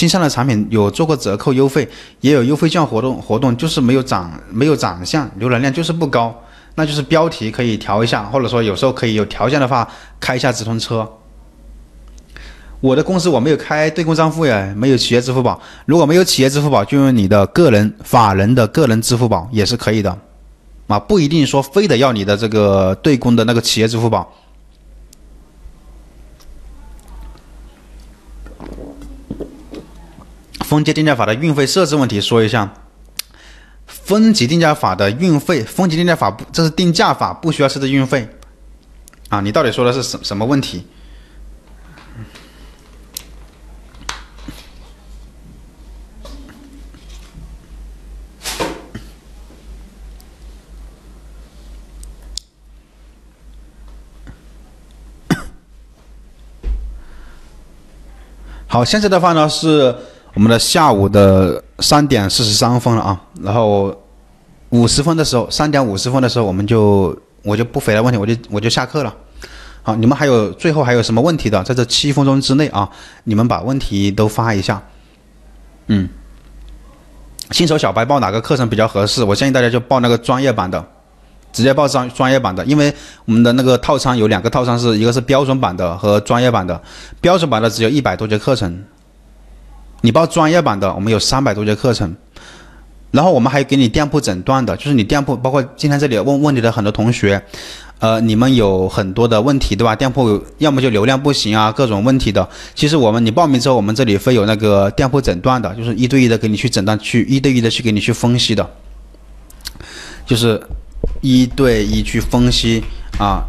新上的产品有做过折扣优惠，也有优惠券活动，活动就是没有长没有长相，浏览量就是不高，那就是标题可以调一下，或者说有时候可以有条件的话开一下直通车。我的公司我没有开对公账户呀，没有企业支付宝。如果没有企业支付宝，就用你的个人法人的个人支付宝也是可以的，啊，不一定说非得要你的这个对公的那个企业支付宝。分级定价法的运费设置问题说一下，分级定价法的运费，分级定价法不，这是定价法，不需要设置运费，啊，你到底说的是什什么问题？好，现在的话呢是我们的下午的三点四十三分了啊，然后五十分的时候，三点五十分的时候，我们就我就不回答问题，我就我就下课了。好，你们还有最后还有什么问题的，在这七分钟之内啊，你们把问题都发一下。嗯，新手小白报哪个课程比较合适？我建议大家就报那个专业版的。直接报专专业版的，因为我们的那个套餐有两个套餐，是一个是标准版的和专业版的。标准版的只有一百多节课程，你报专业版的，我们有三百多节课程。然后我们还给你店铺诊断的，就是你店铺，包括今天这里问问题的很多同学，呃，你们有很多的问题，对吧？店铺要么就流量不行啊，各种问题的。其实我们你报名之后，我们这里会有那个店铺诊断的，就是一对一的给你去诊断，去一对一的去给你去分析的，就是。一对一去分析啊，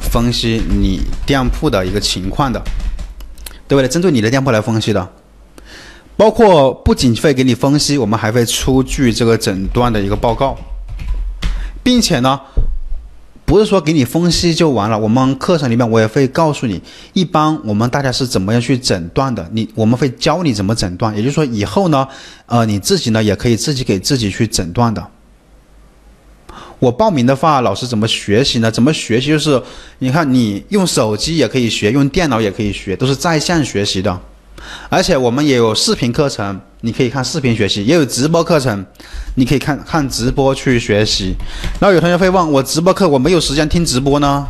分析你店铺的一个情况的，对不对？针对你的店铺来分析的，包括不仅会给你分析，我们还会出具这个诊断的一个报告，并且呢，不是说给你分析就完了。我们课程里面我也会告诉你，一般我们大家是怎么样去诊断的。你我们会教你怎么诊断，也就是说以后呢，呃，你自己呢也可以自己给自己去诊断的。我报名的话，老师怎么学习呢？怎么学习？就是你看，你用手机也可以学，用电脑也可以学，都是在线学习的。而且我们也有视频课程，你可以看视频学习；也有直播课程，你可以看看直播去学习。那有同学会问我，直播课我没有时间听直播呢，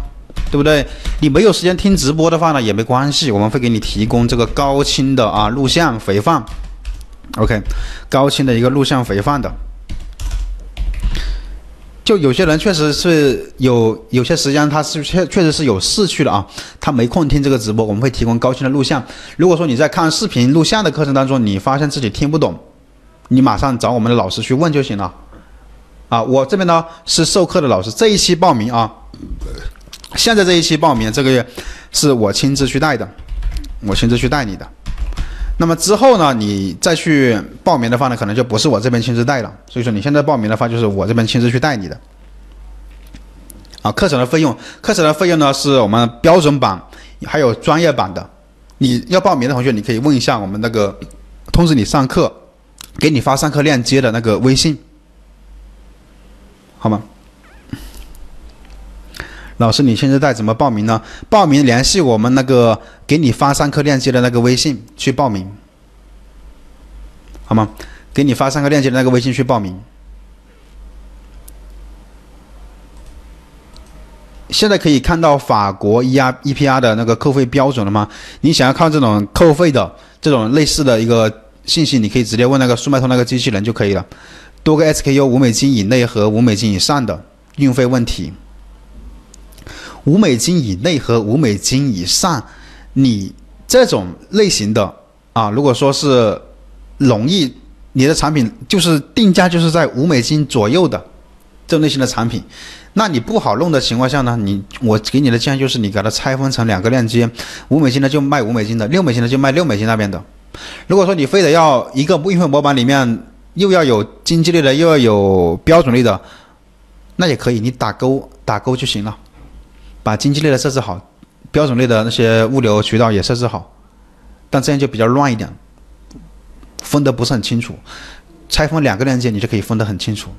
对不对？你没有时间听直播的话呢，也没关系，我们会给你提供这个高清的啊录像回放。OK，高清的一个录像回放的。就有些人确实是有有些时间，他是确确实是有事去了啊，他没空听这个直播。我们会提供高清的录像。如果说你在看视频录像的课程当中，你发现自己听不懂，你马上找我们的老师去问就行了。啊，我这边呢是授课的老师，这一期报名啊，现在这一期报名这个月是我亲自去带的，我亲自去带你的。那么之后呢，你再去报名的话呢，可能就不是我这边亲自带了。所以说你现在报名的话，就是我这边亲自去带你的。啊，课程的费用，课程的费用呢是我们标准版还有专业版的。你要报名的同学，你可以问一下我们那个通知你上课，给你发上课链接的那个微信，好吗？老师，你现在在怎么报名呢？报名联系我们那个给你发上课链接的那个微信去报名，好吗？给你发上课链接的那个微信去报名。现在可以看到法国 E R E P R 的那个扣费标准了吗？你想要看这种扣费的这种类似的一个信息，你可以直接问那个速卖通那个机器人就可以了。多个 S K U 五美金以内和五美金以上的运费问题。五美金以内和五美金以上，你这种类型的啊，如果说是容易，你的产品就是定价就是在五美金左右的这种类型的产品，那你不好弄的情况下呢，你我给你的建议就是你给它拆分成两个链接，五美金的就卖五美金的，六美金的就卖六美金那边的。如果说你非得要一个运费模板里面又要有经济类的，又要有标准类的，那也可以，你打勾打勾就行了。把经济类的设置好，标准类的那些物流渠道也设置好，但这样就比较乱一点，分得不是很清楚。拆分两个链接，你就可以分得很清楚。